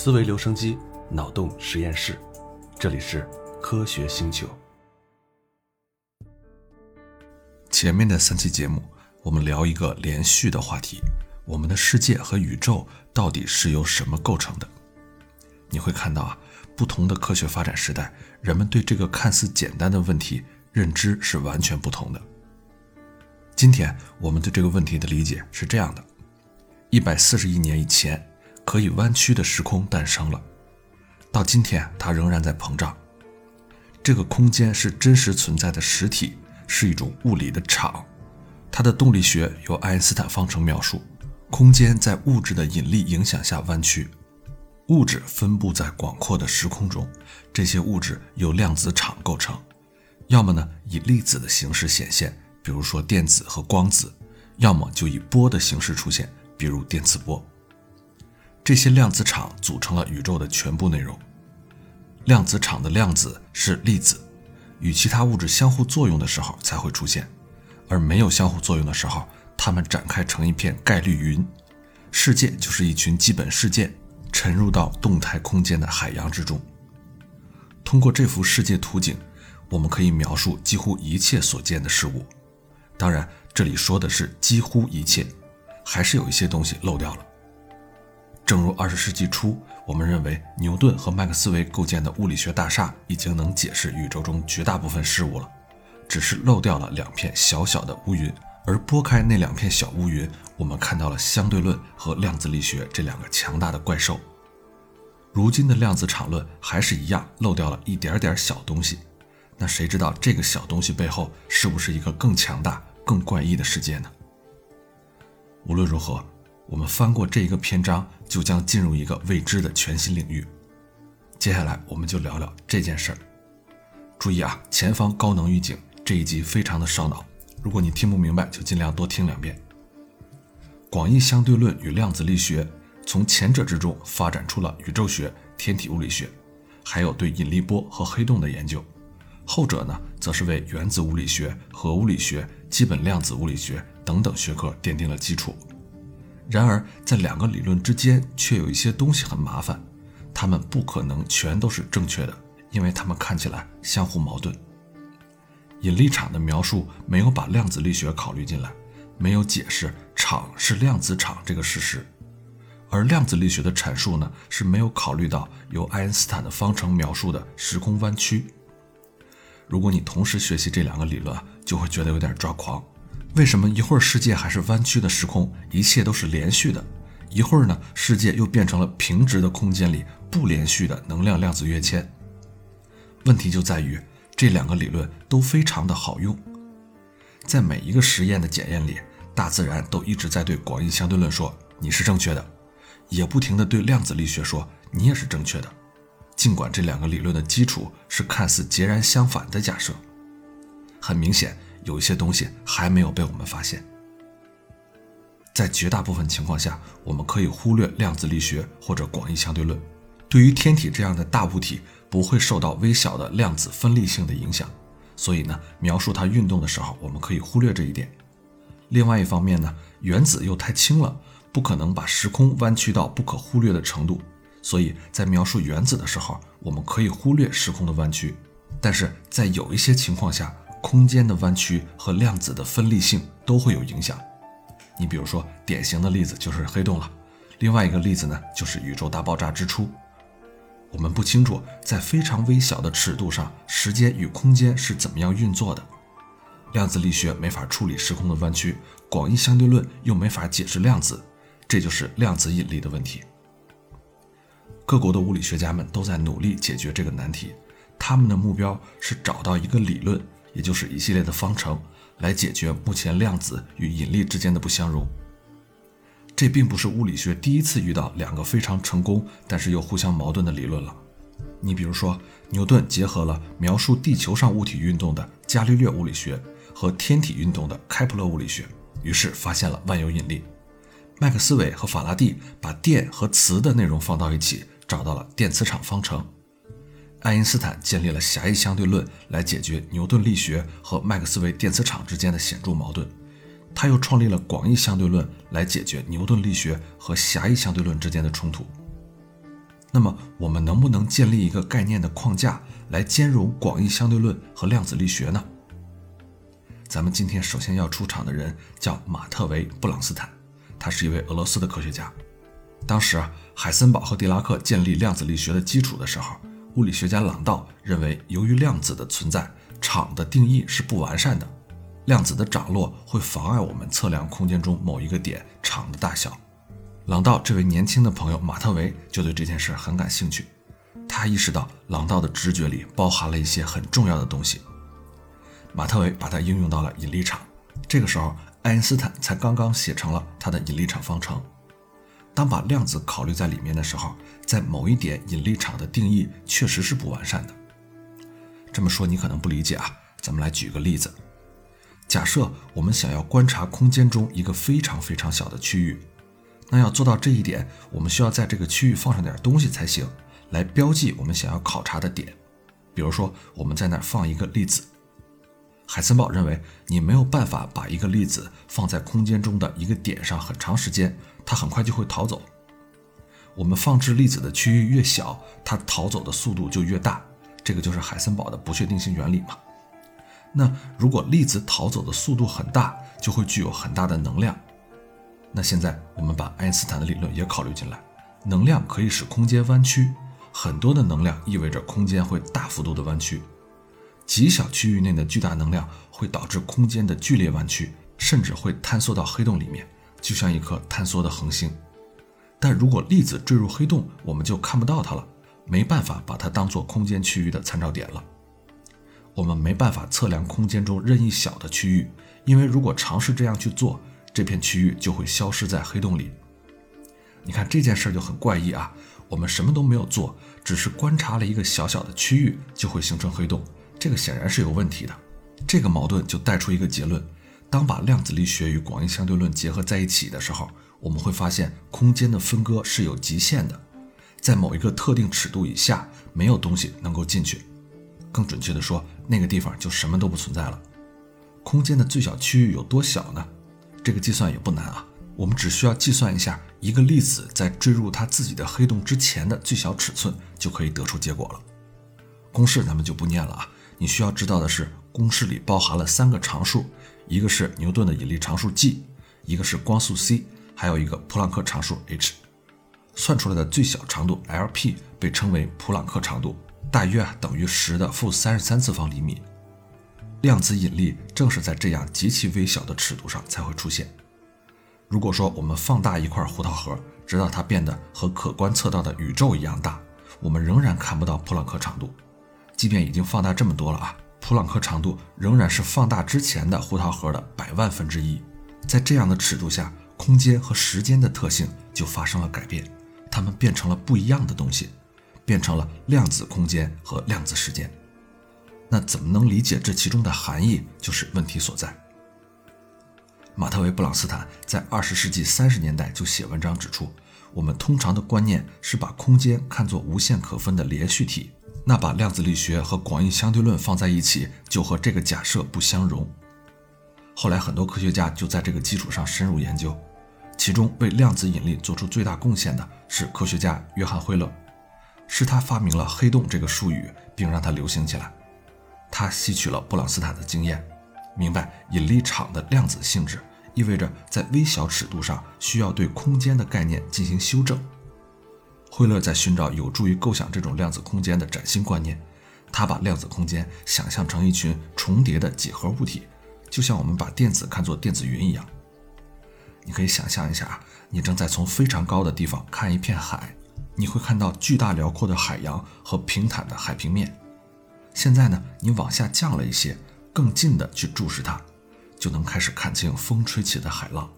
思维留声机，脑洞实验室，这里是科学星球。前面的三期节目，我们聊一个连续的话题：我们的世界和宇宙到底是由什么构成的？你会看到啊，不同的科学发展时代，人们对这个看似简单的问题认知是完全不同的。今天我们对这个问题的理解是这样的：一百四十亿年以前。可以弯曲的时空诞生了，到今天它仍然在膨胀。这个空间是真实存在的实体，是一种物理的场。它的动力学由爱因斯坦方程描述。空间在物质的引力影响下弯曲，物质分布在广阔的时空中，这些物质由量子场构成，要么呢以粒子的形式显现，比如说电子和光子，要么就以波的形式出现，比如电磁波。这些量子场组成了宇宙的全部内容。量子场的量子是粒子，与其他物质相互作用的时候才会出现，而没有相互作用的时候，它们展开成一片概率云。世界就是一群基本事件沉入到动态空间的海洋之中。通过这幅世界图景，我们可以描述几乎一切所见的事物。当然，这里说的是几乎一切，还是有一些东西漏掉了。正如二十世纪初，我们认为牛顿和麦克斯韦构建的物理学大厦已经能解释宇宙中绝大部分事物了，只是漏掉了两片小小的乌云。而拨开那两片小乌云，我们看到了相对论和量子力学这两个强大的怪兽。如今的量子场论还是一样漏掉了一点点小东西，那谁知道这个小东西背后是不是一个更强大、更怪异的世界呢？无论如何。我们翻过这一个篇章，就将进入一个未知的全新领域。接下来，我们就聊聊这件事儿。注意啊，前方高能预警，这一集非常的烧脑。如果你听不明白，就尽量多听两遍。广义相对论与量子力学从前者之中发展出了宇宙学、天体物理学，还有对引力波和黑洞的研究。后者呢，则是为原子物理学、核物理学、基本量子物理学等等学科奠定了基础。然而，在两个理论之间却有一些东西很麻烦，它们不可能全都是正确的，因为它们看起来相互矛盾。引力场的描述没有把量子力学考虑进来，没有解释场是量子场这个事实，而量子力学的阐述呢是没有考虑到由爱因斯坦的方程描述的时空弯曲。如果你同时学习这两个理论，就会觉得有点抓狂。为什么一会儿世界还是弯曲的时空，一切都是连续的；一会儿呢，世界又变成了平直的空间里不连续的能量量子跃迁？问题就在于这两个理论都非常的好用，在每一个实验的检验里，大自然都一直在对广义相对论说你是正确的，也不停的对量子力学说你也是正确的，尽管这两个理论的基础是看似截然相反的假设。很明显。有一些东西还没有被我们发现，在绝大部分情况下，我们可以忽略量子力学或者广义相对论。对于天体这样的大物体，不会受到微小的量子分立性的影响，所以呢，描述它运动的时候，我们可以忽略这一点。另外一方面呢，原子又太轻了，不可能把时空弯曲到不可忽略的程度，所以在描述原子的时候，我们可以忽略时空的弯曲。但是在有一些情况下，空间的弯曲和量子的分立性都会有影响。你比如说，典型的例子就是黑洞了。另外一个例子呢，就是宇宙大爆炸之初。我们不清楚在非常微小的尺度上，时间与空间是怎么样运作的。量子力学没法处理时空的弯曲，广义相对论又没法解释量子，这就是量子引力的问题。各国的物理学家们都在努力解决这个难题，他们的目标是找到一个理论。也就是一系列的方程来解决目前量子与引力之间的不相容。这并不是物理学第一次遇到两个非常成功但是又互相矛盾的理论了。你比如说，牛顿结合了描述地球上物体运动的伽利略物理学和天体运动的开普勒物理学，于是发现了万有引力。麦克斯韦和法拉第把电和磁的内容放到一起，找到了电磁场方程。爱因斯坦建立了狭义相对论来解决牛顿力学和麦克斯韦电磁场之间的显著矛盾，他又创立了广义相对论来解决牛顿力学和狭义相对论之间的冲突。那么，我们能不能建立一个概念的框架来兼容广义相对论和量子力学呢？咱们今天首先要出场的人叫马特维·布朗斯坦，他是一位俄罗斯的科学家。当时啊，海森堡和狄拉克建立量子力学的基础的时候，物理学家朗道认为，由于量子的存在，场的定义是不完善的，量子的涨落会妨碍我们测量空间中某一个点场的大小。朗道这位年轻的朋友马特维就对这件事很感兴趣，他意识到朗道的直觉里包含了一些很重要的东西。马特维把它应用到了引力场，这个时候爱因斯坦才刚刚写成了他的引力场方程。当把量子考虑在里面的时候，在某一点引力场的定义确实是不完善的。这么说你可能不理解啊，咱们来举个例子，假设我们想要观察空间中一个非常非常小的区域。那要做到这一点，我们需要在这个区域放上点东西才行，来标记我们想要考察的点。比如说，我们在那儿放一个粒子。海森堡认为，你没有办法把一个粒子放在空间中的一个点上很长时间，它很快就会逃走。我们放置粒子的区域越小，它逃走的速度就越大。这个就是海森堡的不确定性原理嘛。那如果粒子逃走的速度很大，就会具有很大的能量。那现在我们把爱因斯坦的理论也考虑进来，能量可以使空间弯曲，很多的能量意味着空间会大幅度的弯曲，极小区域内的巨大能量会导致空间的剧烈弯曲，甚至会坍缩到黑洞里面，就像一颗坍缩的恒星。但如果粒子坠入黑洞，我们就看不到它了，没办法把它当做空间区域的参照点了。我们没办法测量空间中任意小的区域，因为如果尝试这样去做。这片区域就会消失在黑洞里。你看这件事就很怪异啊！我们什么都没有做，只是观察了一个小小的区域，就会形成黑洞，这个显然是有问题的。这个矛盾就带出一个结论：当把量子力学与广义相对论结合在一起的时候，我们会发现空间的分割是有极限的，在某一个特定尺度以下，没有东西能够进去。更准确的说，那个地方就什么都不存在了。空间的最小区域有多小呢？这个计算也不难啊，我们只需要计算一下一个粒子在坠入它自己的黑洞之前的最小尺寸，就可以得出结果了。公式咱们就不念了啊，你需要知道的是，公式里包含了三个常数，一个是牛顿的引力常数 G，一个是光速 c，还有一个普朗克常数 h。算出来的最小长度 Lp 被称为普朗克长度，大约等于十的负三十三次方厘米。量子引力正是在这样极其微小的尺度上才会出现。如果说我们放大一块胡桃核，直到它变得和可观测到的宇宙一样大，我们仍然看不到普朗克长度。即便已经放大这么多了啊，普朗克长度仍然是放大之前的胡桃核的百万分之一。在这样的尺度下，空间和时间的特性就发生了改变，它们变成了不一样的东西，变成了量子空间和量子时间。那怎么能理解这其中的含义，就是问题所在。马特维·布朗斯坦在二十世纪三十年代就写文章指出，我们通常的观念是把空间看作无限可分的连续体，那把量子力学和广义相对论放在一起，就和这个假设不相容。后来很多科学家就在这个基础上深入研究，其中为量子引力做出最大贡献的是科学家约翰·惠勒，是他发明了“黑洞”这个术语，并让它流行起来。他吸取了布朗斯坦的经验，明白引力场的量子性质意味着在微小尺度上需要对空间的概念进行修正。惠勒在寻找有助于构想这种量子空间的崭新观念，他把量子空间想象成一群重叠的几何物体，就像我们把电子看作电子云一样。你可以想象一下，你正在从非常高的地方看一片海，你会看到巨大辽阔的海洋和平坦的海平面。现在呢，你往下降了一些，更近的去注视它，就能开始看清风吹起的海浪。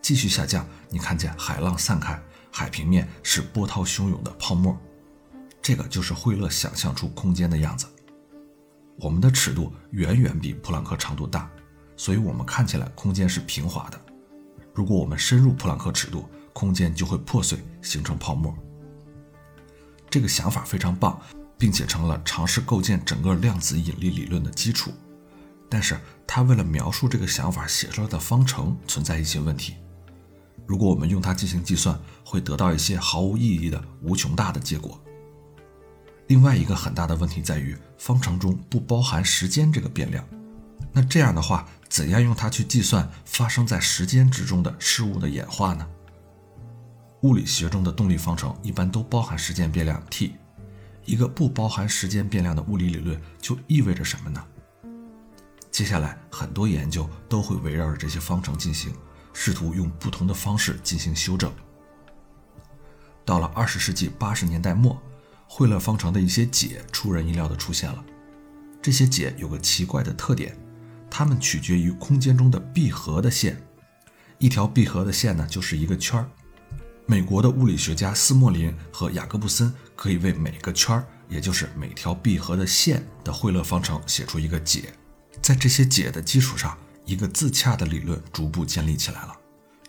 继续下降，你看见海浪散开，海平面是波涛汹涌的泡沫。这个就是惠勒想象出空间的样子。我们的尺度远远比普朗克长度大，所以我们看起来空间是平滑的。如果我们深入普朗克尺度，空间就会破碎，形成泡沫。这个想法非常棒。并且成了尝试构建整个量子引力理论的基础，但是他为了描述这个想法写出来的方程存在一些问题。如果我们用它进行计算，会得到一些毫无意义的无穷大的结果。另外一个很大的问题在于，方程中不包含时间这个变量。那这样的话，怎样用它去计算发生在时间之中的事物的演化呢？物理学中的动力方程一般都包含时间变量 t。一个不包含时间变量的物理理论就意味着什么呢？接下来很多研究都会围绕着这些方程进行，试图用不同的方式进行修正。到了二十世纪八十年代末。惠勒方程的一些解出人意料地出现了。这些解有个奇怪的特点，它们取决于空间中的闭合的线。一条闭合的线呢，就是一个圈儿。美国的物理学家斯莫林和雅各布森可以为每个圈儿，也就是每条闭合的线的惠勒方程写出一个解。在这些解的基础上，一个自洽的理论逐步建立起来了。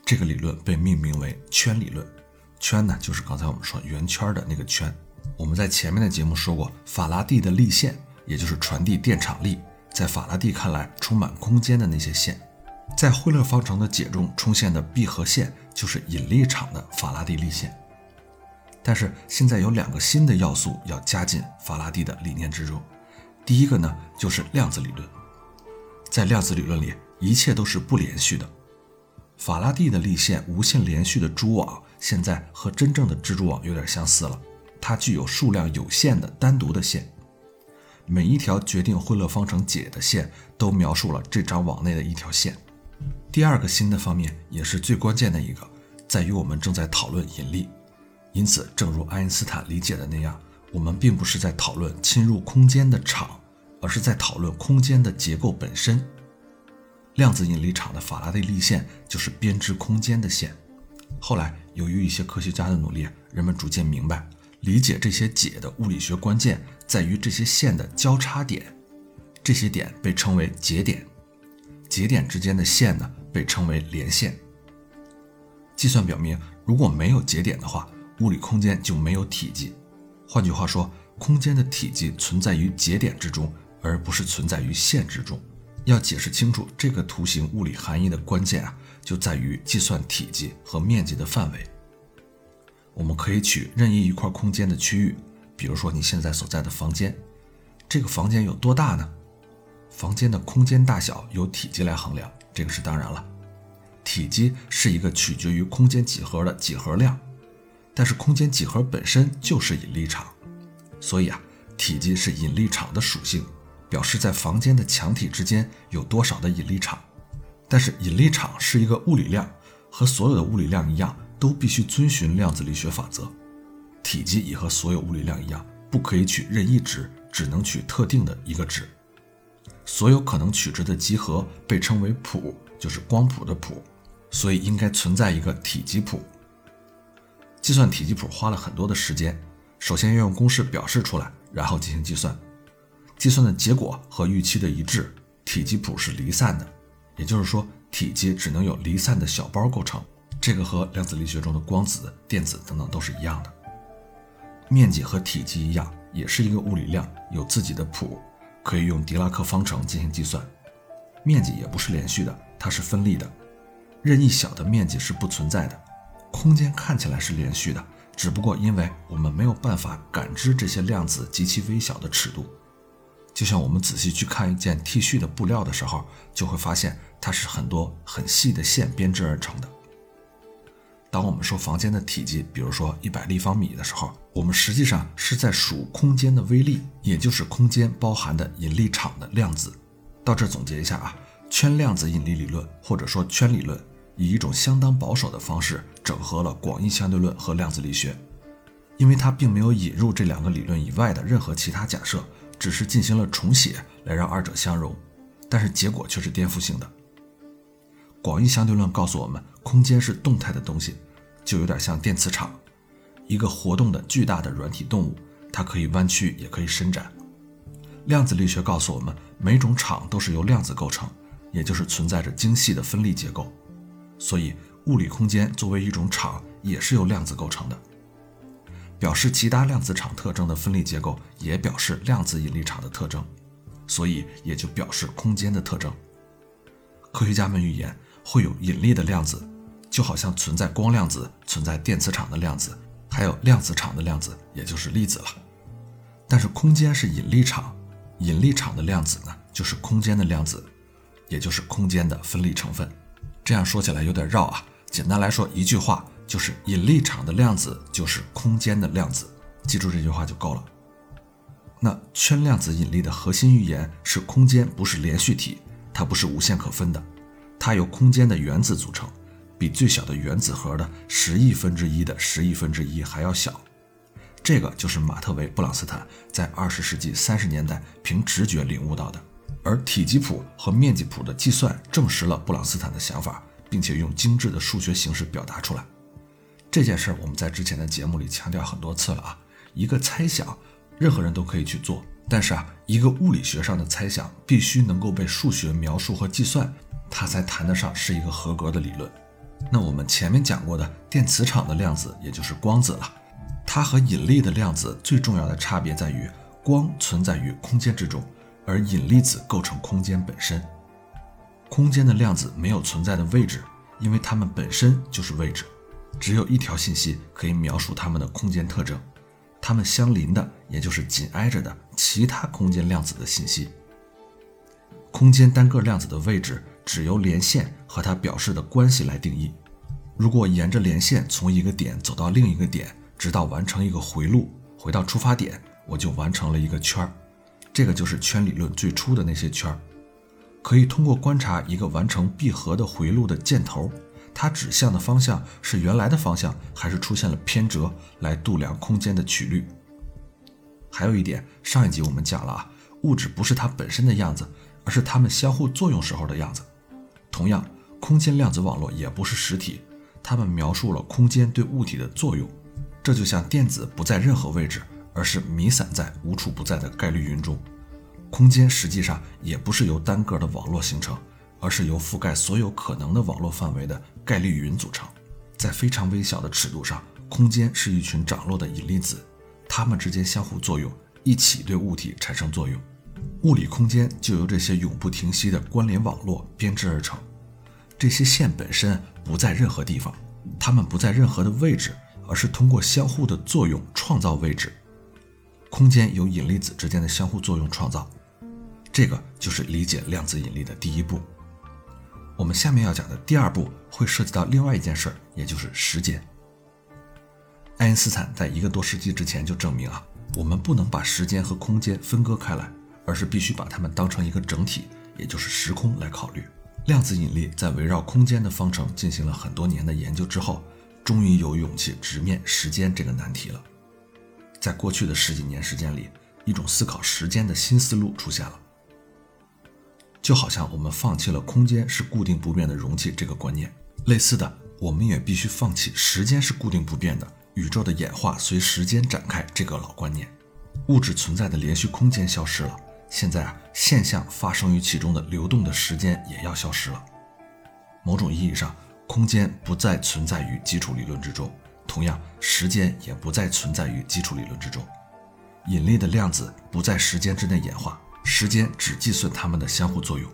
这个理论被命名为圈理论。圈呢，就是刚才我们说圆圈的那个圈。我们在前面的节目说过，法拉第的力线，也就是传递电场力，在法拉第看来充满空间的那些线，在惠勒方程的解中出现的闭合线，就是引力场的法拉第力线。但是现在有两个新的要素要加进法拉第的理念之中，第一个呢就是量子理论。在量子理论里，一切都是不连续的。法拉第的力线无限连续的蛛网，现在和真正的蜘蛛网有点相似了。它具有数量有限的单独的线，每一条决定惠勒方程解的线都描述了这张网内的一条线。第二个新的方面也是最关键的一个，在于我们正在讨论引力。因此，正如爱因斯坦理解的那样，我们并不是在讨论侵入空间的场，而是在讨论空间的结构本身。量子引力场的法拉第力线就是编织空间的线。后来，由于一些科学家的努力，人们逐渐明白。理解这些解的物理学关键在于这些线的交叉点，这些点被称为节点，节点之间的线呢被称为连线。计算表明，如果没有节点的话，物理空间就没有体积。换句话说，空间的体积存在于节点之中，而不是存在于线之中。要解释清楚这个图形物理含义的关键啊，就在于计算体积和面积的范围。我们可以取任意一块空间的区域，比如说你现在所在的房间，这个房间有多大呢？房间的空间大小由体积来衡量，这个是当然了。体积是一个取决于空间几何的几何量，但是空间几何本身就是引力场，所以啊，体积是引力场的属性，表示在房间的墙体之间有多少的引力场。但是引力场是一个物理量，和所有的物理量一样。都必须遵循量子力学法则，体积也和所有物理量一样，不可以取任意值，只能取特定的一个值。所有可能取值的集合被称为谱，就是光谱的谱，所以应该存在一个体积谱。计算体积谱花了很多的时间，首先要用公式表示出来，然后进行计算。计算的结果和预期的一致，体积谱是离散的，也就是说，体积只能有离散的小包构成。这个和量子力学中的光子、电子等等都是一样的。面积和体积一样，也是一个物理量，有自己的谱，可以用狄拉克方程进行计算。面积也不是连续的，它是分立的。任意小的面积是不存在的。空间看起来是连续的，只不过因为我们没有办法感知这些量子极其微小的尺度。就像我们仔细去看一件 T 恤的布料的时候，就会发现它是很多很细的线编织而成的。当我们说房间的体积，比如说一百立方米的时候，我们实际上是在数空间的微粒，也就是空间包含的引力场的量子。到这总结一下啊，圈量子引力理论或者说圈理论，以一种相当保守的方式整合了广义相对论和量子力学，因为它并没有引入这两个理论以外的任何其他假设，只是进行了重写来让二者相融，但是结果却是颠覆性的。广义相对论告诉我们，空间是动态的东西，就有点像电磁场，一个活动的巨大的软体动物，它可以弯曲，也可以伸展。量子力学告诉我们，每种场都是由量子构成，也就是存在着精细的分立结构。所以，物理空间作为一种场，也是由量子构成的。表示其他量子场特征的分立结构，也表示量子引力场的特征，所以也就表示空间的特征。科学家们预言。会有引力的量子，就好像存在光量子、存在电磁场的量子，还有量子场的量子，也就是粒子了。但是空间是引力场，引力场的量子呢，就是空间的量子，也就是空间的分立成分。这样说起来有点绕啊，简单来说，一句话就是引力场的量子就是空间的量子，记住这句话就够了。那圈量子引力的核心预言是空间不是连续体，它不是无限可分的，它由空间的原子组成，比最小的原子核的十亿分之一的十亿分之一还要小。这个就是马特维·布朗斯坦在二十世纪三十年代凭直觉领悟到的，而体积谱和面积谱的计算证实了布朗斯坦的想法，并且用精致的数学形式表达出来。这件事我们在之前的节目里强调很多次了啊，一个猜想，任何人都可以去做，但是啊，一个物理学上的猜想必须能够被数学描述和计算，它才谈得上是一个合格的理论。那我们前面讲过的电磁场的量子，也就是光子了。它和引力的量子最重要的差别在于，光存在于空间之中，而引力子构成空间本身。空间的量子没有存在的位置，因为它们本身就是位置。只有一条信息可以描述它们的空间特征，它们相邻的，也就是紧挨着的其他空间量子的信息。空间单个量子的位置只由连线和它表示的关系来定义。如果沿着连线从一个点走到另一个点，直到完成一个回路，回到出发点，我就完成了一个圈儿。这个就是圈理论最初的那些圈儿。可以通过观察一个完成闭合的回路的箭头，它指向的方向是原来的方向，还是出现了偏折，来度量空间的曲率。还有一点，上一集我们讲了啊，物质不是它本身的样子，而是它们相互作用时候的样子。同样，空间量子网络也不是实体，它们描述了空间对物体的作用。这就像电子不在任何位置，而是弥散在无处不在的概率云中。空间实际上也不是由单个的网络形成，而是由覆盖所有可能的网络范围的概率云组成。在非常微小的尺度上，空间是一群涨落的引力子，它们之间相互作用，一起对物体产生作用。物理空间就由这些永不停息的关联网络编织而成。这些线本身不在任何地方，它们不在任何的位置。而是通过相互的作用创造位置，空间由引力子之间的相互作用创造，这个就是理解量子引力的第一步。我们下面要讲的第二步会涉及到另外一件事儿，也就是时间。爱因斯坦在一个多世纪之前就证明啊，我们不能把时间和空间分割开来，而是必须把它们当成一个整体，也就是时空来考虑。量子引力在围绕空间的方程进行了很多年的研究之后。终于有勇气直面时间这个难题了。在过去的十几年时间里，一种思考时间的新思路出现了。就好像我们放弃了空间是固定不变的容器这个观念，类似的，我们也必须放弃时间是固定不变的，宇宙的演化随时间展开这个老观念。物质存在的连续空间消失了，现在啊，现象发生于其中的流动的时间也要消失了。某种意义上。空间不再存在于基础理论之中，同样，时间也不再存在于基础理论之中。引力的量子不在时间之内演化，时间只计算它们的相互作用。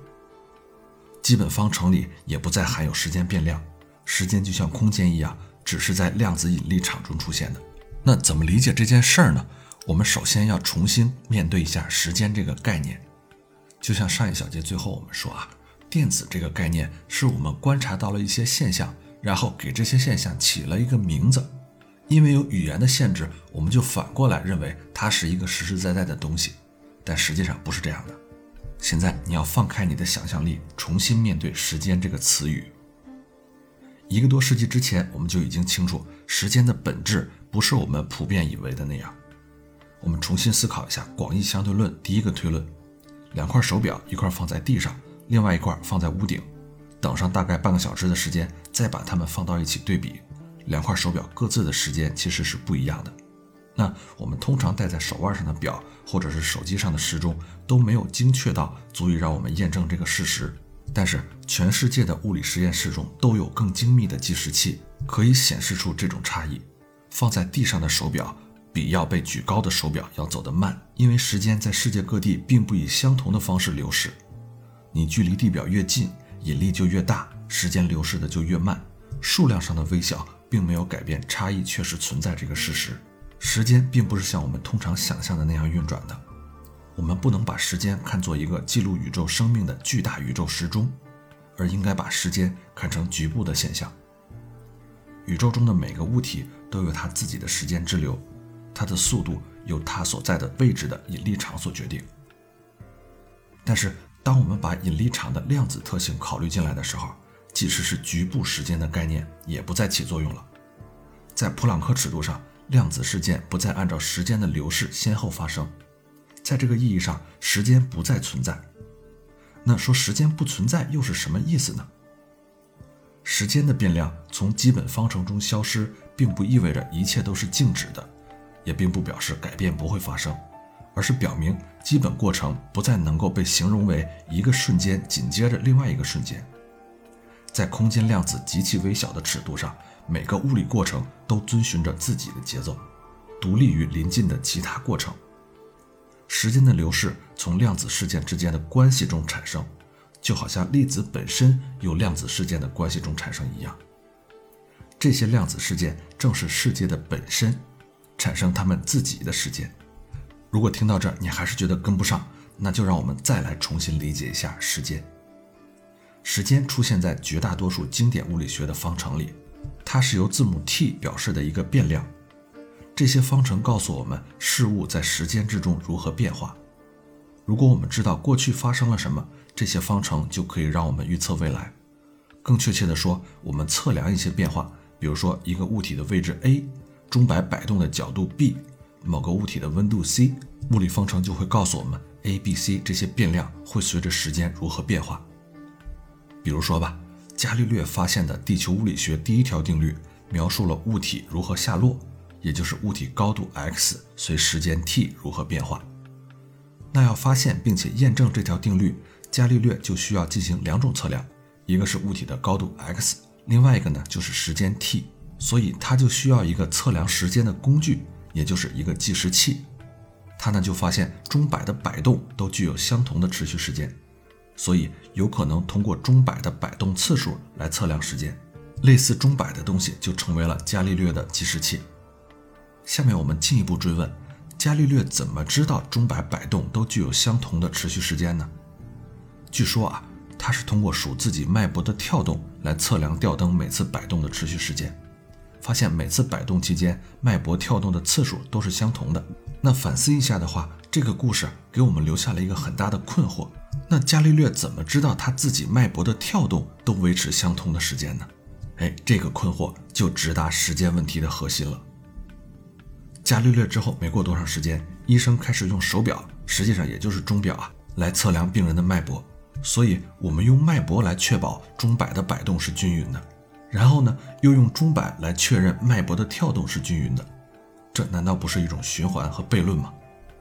基本方程里也不再含有时间变量，时间就像空间一样，只是在量子引力场中出现的。那怎么理解这件事儿呢？我们首先要重新面对一下时间这个概念。就像上一小节最后我们说啊。电子这个概念是我们观察到了一些现象，然后给这些现象起了一个名字。因为有语言的限制，我们就反过来认为它是一个实实在在的东西，但实际上不是这样的。现在你要放开你的想象力，重新面对时间这个词语。一个多世纪之前，我们就已经清楚时间的本质不是我们普遍以为的那样。我们重新思考一下广义相对论第一个推论：两块手表一块放在地上。另外一块放在屋顶，等上大概半个小时的时间，再把它们放到一起对比，两块手表各自的时间其实是不一样的。那我们通常戴在手腕上的表，或者是手机上的时钟，都没有精确到足以让我们验证这个事实。但是全世界的物理实验室中都有更精密的计时器，可以显示出这种差异。放在地上的手表比要被举高的手表要走得慢，因为时间在世界各地并不以相同的方式流逝。你距离地表越近，引力就越大，时间流逝的就越慢。数量上的微小并没有改变差异确实存在这个事实。时间并不是像我们通常想象的那样运转的。我们不能把时间看作一个记录宇宙生命的巨大宇宙时钟，而应该把时间看成局部的现象。宇宙中的每个物体都有它自己的时间之流，它的速度由它所在的位置的引力场所决定。但是，当我们把引力场的量子特性考虑进来的时候，即使是局部时间的概念也不再起作用了。在普朗克尺度上，量子事件不再按照时间的流逝先后发生，在这个意义上，时间不再存在。那说时间不存在又是什么意思呢？时间的变量从基本方程中消失，并不意味着一切都是静止的，也并不表示改变不会发生，而是表明基本过程不再能够被形容为一个瞬间紧接着另外一个瞬间。在空间量子极其微小的尺度上，每个物理过程都遵循着自己的节奏，独立于临近的其他过程。时间的流逝从量子事件之间的关系中产生。就好像粒子本身由量子事件的关系中产生一样，这些量子事件正是世界的本身，产生它们自己的时间。如果听到这儿你还是觉得跟不上，那就让我们再来重新理解一下时间。时间出现在绝大多数经典物理学的方程里，它是由字母 t 表示的一个变量。这些方程告诉我们事物在时间之中如何变化。如果我们知道过去发生了什么，这些方程就可以让我们预测未来。更确切地说，我们测量一些变化，比如说一个物体的位置 a，钟摆摆动的角度 b，某个物体的温度 c，物理方程就会告诉我们 a、b、c 这些变量会随着时间如何变化。比如说吧，伽利略发现的地球物理学第一条定律描述了物体如何下落，也就是物体高度 x 随时间 t 如何变化。那要发现并且验证这条定律。伽利略就需要进行两种测量，一个是物体的高度 x，另外一个呢就是时间 t，所以他就需要一个测量时间的工具，也就是一个计时器。他呢就发现钟摆的摆动都具有相同的持续时间，所以有可能通过钟摆的摆动次数来测量时间。类似钟摆的东西就成为了伽利略的计时器。下面我们进一步追问，伽利略怎么知道钟摆摆动都具有相同的持续时间呢？据说啊，他是通过数自己脉搏的跳动来测量吊灯每次摆动的持续时间，发现每次摆动期间脉搏跳动的次数都是相同的。那反思一下的话，这个故事给我们留下了一个很大的困惑：那伽利略怎么知道他自己脉搏的跳动都维持相同的时间呢？哎，这个困惑就直达时间问题的核心了。伽利略之后没过多长时间，医生开始用手表，实际上也就是钟表啊，来测量病人的脉搏。所以，我们用脉搏来确保钟摆的摆动是均匀的，然后呢，又用钟摆来确认脉搏的跳动是均匀的。这难道不是一种循环和悖论吗？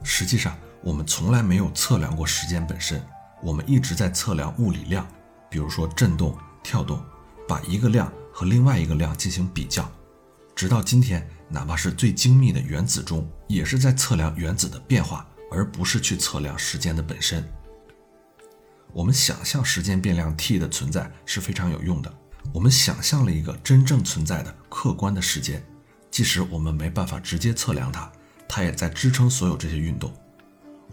实际上，我们从来没有测量过时间本身，我们一直在测量物理量，比如说振动、跳动，把一个量和另外一个量进行比较。直到今天，哪怕是最精密的原子钟，也是在测量原子的变化，而不是去测量时间的本身。我们想象时间变量 t 的存在是非常有用的。我们想象了一个真正存在的客观的时间，即使我们没办法直接测量它，它也在支撑所有这些运动。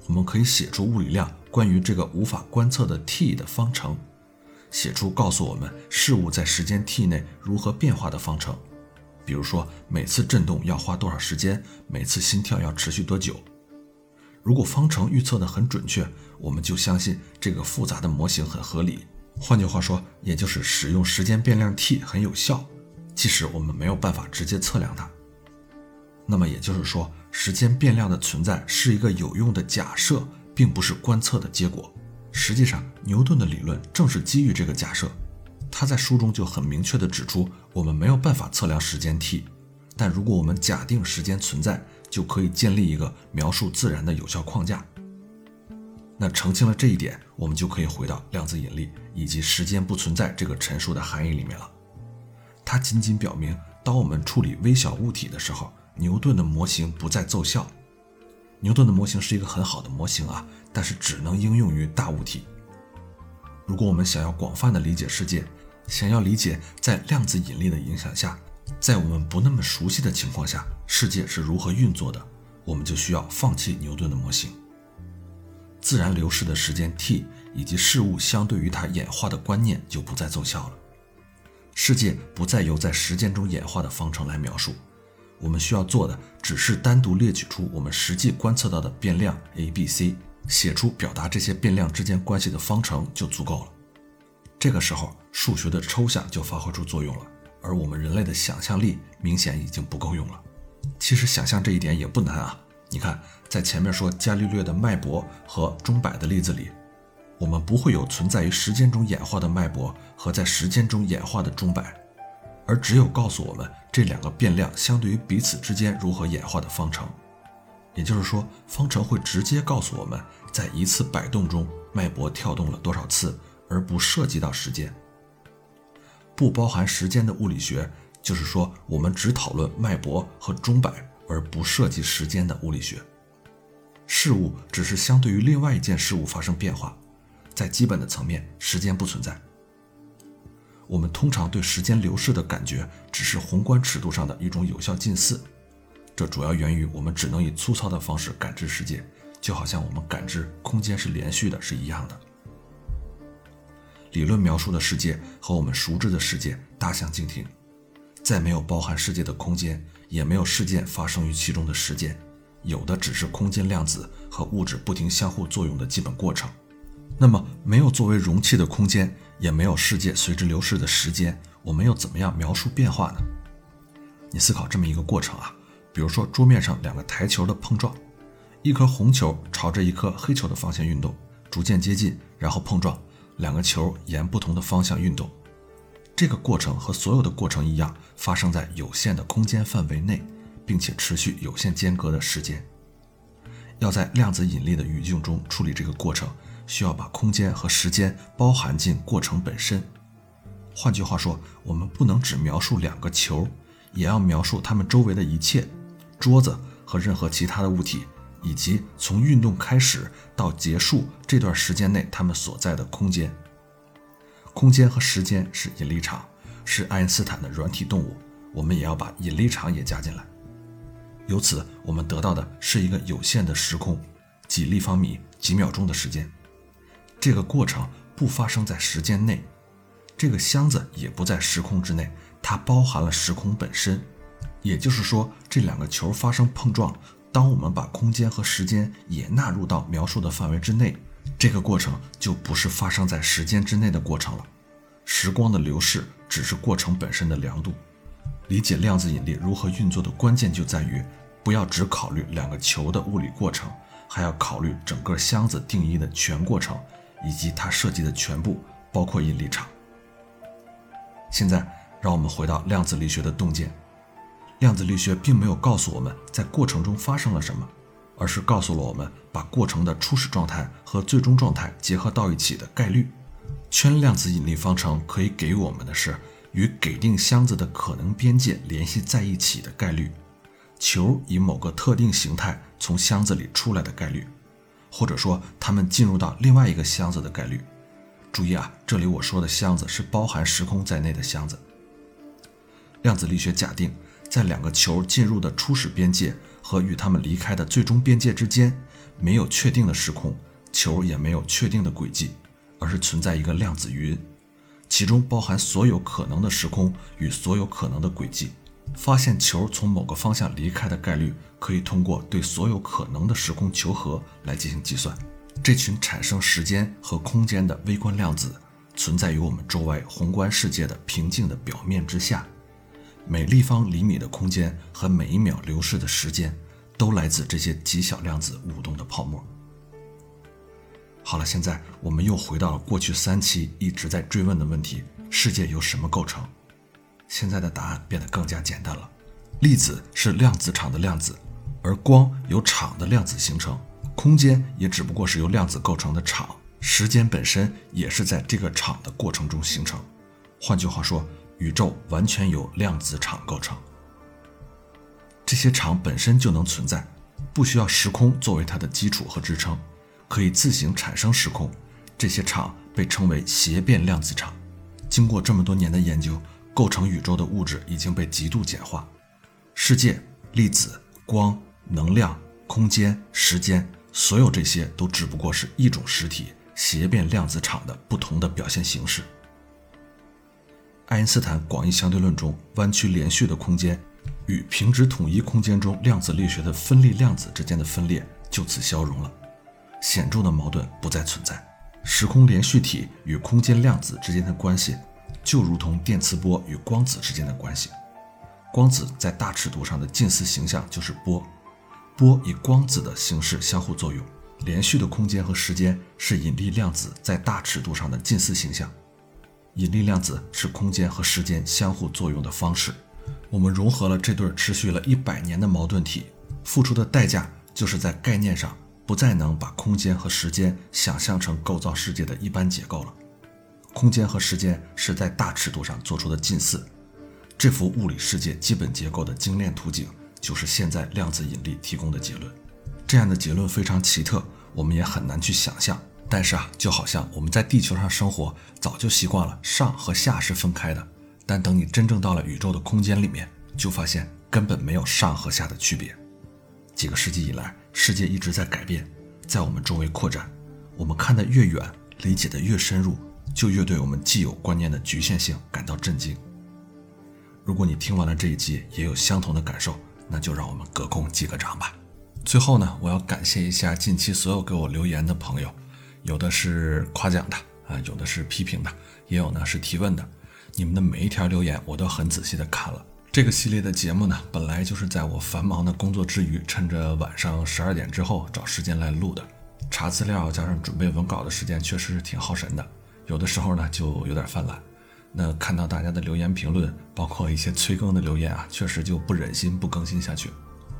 我们可以写出物理量关于这个无法观测的 t 的方程，写出告诉我们事物在时间 t 内如何变化的方程。比如说，每次振动要花多少时间，每次心跳要持续多久。如果方程预测的很准确，我们就相信这个复杂的模型很合理。换句话说，也就是使用时间变量 t 很有效，即使我们没有办法直接测量它。那么也就是说，时间变量的存在是一个有用的假设，并不是观测的结果。实际上，牛顿的理论正是基于这个假设。他在书中就很明确地指出，我们没有办法测量时间 t，但如果我们假定时间存在，就可以建立一个描述自然的有效框架。那澄清了这一点，我们就可以回到量子引力以及时间不存在这个陈述的含义里面了。它仅仅表明，当我们处理微小物体的时候，牛顿的模型不再奏效。牛顿的模型是一个很好的模型啊，但是只能应用于大物体。如果我们想要广泛的理解世界，想要理解在量子引力的影响下，在我们不那么熟悉的情况下，世界是如何运作的，我们就需要放弃牛顿的模型。自然流逝的时间 t 以及事物相对于它演化的观念就不再奏效了。世界不再由在时间中演化的方程来描述，我们需要做的只是单独列举出我们实际观测到的变量 a、b、c，写出表达这些变量之间关系的方程就足够了。这个时候，数学的抽象就发挥出作用了，而我们人类的想象力明显已经不够用了。其实想象这一点也不难啊，你看，在前面说伽利略的脉搏和钟摆的例子里。我们不会有存在于时间中演化的脉搏和在时间中演化的钟摆，而只有告诉我们这两个变量相对于彼此之间如何演化的方程。也就是说，方程会直接告诉我们在一次摆动中脉搏跳动了多少次，而不涉及到时间。不包含时间的物理学，就是说我们只讨论脉搏和钟摆，而不涉及时间的物理学。事物只是相对于另外一件事物发生变化。在基本的层面，时间不存在。我们通常对时间流逝的感觉，只是宏观尺度上的一种有效近似。这主要源于我们只能以粗糙的方式感知世界，就好像我们感知空间是连续的是一样的。理论描述的世界和我们熟知的世界大相径庭，再没有包含世界的空间，也没有事件发生于其中的时间，有的只是空间量子和物质不停相互作用的基本过程。那么，没有作为容器的空间，也没有世界随之流逝的时间，我们又怎么样描述变化呢？你思考这么一个过程啊，比如说桌面上两个台球的碰撞，一颗红球朝着一颗黑球的方向运动，逐渐接近，然后碰撞，两个球沿不同的方向运动。这个过程和所有的过程一样，发生在有限的空间范围内，并且持续有限间隔的时间。要在量子引力的语境中处理这个过程。需要把空间和时间包含进过程本身。换句话说，我们不能只描述两个球，也要描述它们周围的一切，桌子和任何其他的物体，以及从运动开始到结束这段时间内它们所在的空间。空间和时间是引力场，是爱因斯坦的软体动物，我们也要把引力场也加进来。由此，我们得到的是一个有限的时空，几立方米、几秒钟的时间。这个过程不发生在时间内，这个箱子也不在时空之内，它包含了时空本身。也就是说，这两个球发生碰撞，当我们把空间和时间也纳入到描述的范围之内，这个过程就不是发生在时间之内的过程了。时光的流逝只是过程本身的量度。理解量子引力如何运作的关键就在于，不要只考虑两个球的物理过程，还要考虑整个箱子定义的全过程。以及它设计的全部，包括引力场。现在，让我们回到量子力学的洞见。量子力学并没有告诉我们在过程中发生了什么，而是告诉了我们把过程的初始状态和最终状态结合到一起的概率。圈量子引力方程可以给我们的是与给定箱子的可能边界联系在一起的概率，球以某个特定形态从箱子里出来的概率。或者说，他们进入到另外一个箱子的概率。注意啊，这里我说的箱子是包含时空在内的箱子。量子力学假定，在两个球进入的初始边界和与它们离开的最终边界之间，没有确定的时空，球也没有确定的轨迹，而是存在一个量子云，其中包含所有可能的时空与所有可能的轨迹。发现球从某个方向离开的概率，可以通过对所有可能的时空求和来进行计算。这群产生时间和空间的微观量子，存在于我们周围宏观世界的平静的表面之下。每立方厘米的空间和每一秒流逝的时间，都来自这些极小量子舞动的泡沫。好了，现在我们又回到了过去三期一直在追问的问题：世界由什么构成？现在的答案变得更加简单了，粒子是量子场的量子，而光由场的量子形成，空间也只不过是由量子构成的场，时间本身也是在这个场的过程中形成。换句话说，宇宙完全由量子场构成，这些场本身就能存在，不需要时空作为它的基础和支撑，可以自行产生时空。这些场被称为斜变量子场。经过这么多年的研究，构成宇宙的物质已经被极度简化，世界、粒子、光、能量、空间、时间，所有这些都只不过是一种实体斜变量子场的不同的表现形式。爱因斯坦广义相对论中弯曲连续的空间与平直统一空间中量子力学的分立量子之间的分裂就此消融了，显著的矛盾不再存在。时空连续体与空间量子之间的关系，就如同电磁波与光子之间的关系。光子在大尺度上的近似形象就是波，波以光子的形式相互作用。连续的空间和时间是引力量子在大尺度上的近似形象。引力量子是空间和时间相互作用的方式。我们融合了这对持续了一百年的矛盾体，付出的代价就是在概念上不再能把空间和时间想象成构造世界的一般结构了。空间和时间是在大尺度上做出的近似。这幅物理世界基本结构的精炼图景，就是现在量子引力提供的结论。这样的结论非常奇特，我们也很难去想象。但是啊，就好像我们在地球上生活，早就习惯了上和下是分开的。但等你真正到了宇宙的空间里面，就发现根本没有上和下的区别。几个世纪以来，世界一直在改变，在我们周围扩展。我们看得越远，理解得越深入，就越对我们既有观念的局限性感到震惊。如果你听完了这一集也有相同的感受，那就让我们隔空击个掌吧。最后呢，我要感谢一下近期所有给我留言的朋友。有的是夸奖的啊，有的是批评的，也有呢是提问的。你们的每一条留言我都很仔细的看了。这个系列的节目呢，本来就是在我繁忙的工作之余，趁着晚上十二点之后找时间来录的。查资料加上准备文稿的时间确实是挺耗神的，有的时候呢就有点犯懒。那看到大家的留言评论，包括一些催更的留言啊，确实就不忍心不更新下去。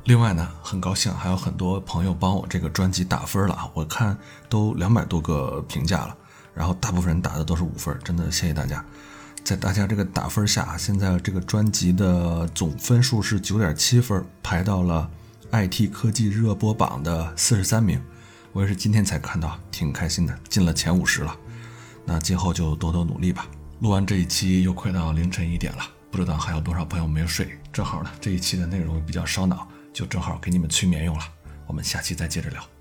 另外呢，很高兴还有很多朋友帮我这个专辑打分了啊！我看都两百多个评价了，然后大部分人打的都是五分，真的谢谢大家。在大家这个打分下，现在这个专辑的总分数是九点七分，排到了 IT 科技热播榜的四十三名。我也是今天才看到，挺开心的，进了前五十了。那今后就多多努力吧。录完这一期又快到凌晨一点了，不知道还有多少朋友没睡。正好呢，这一期的内容比较烧脑。就正好给你们催眠用了，我们下期再接着聊。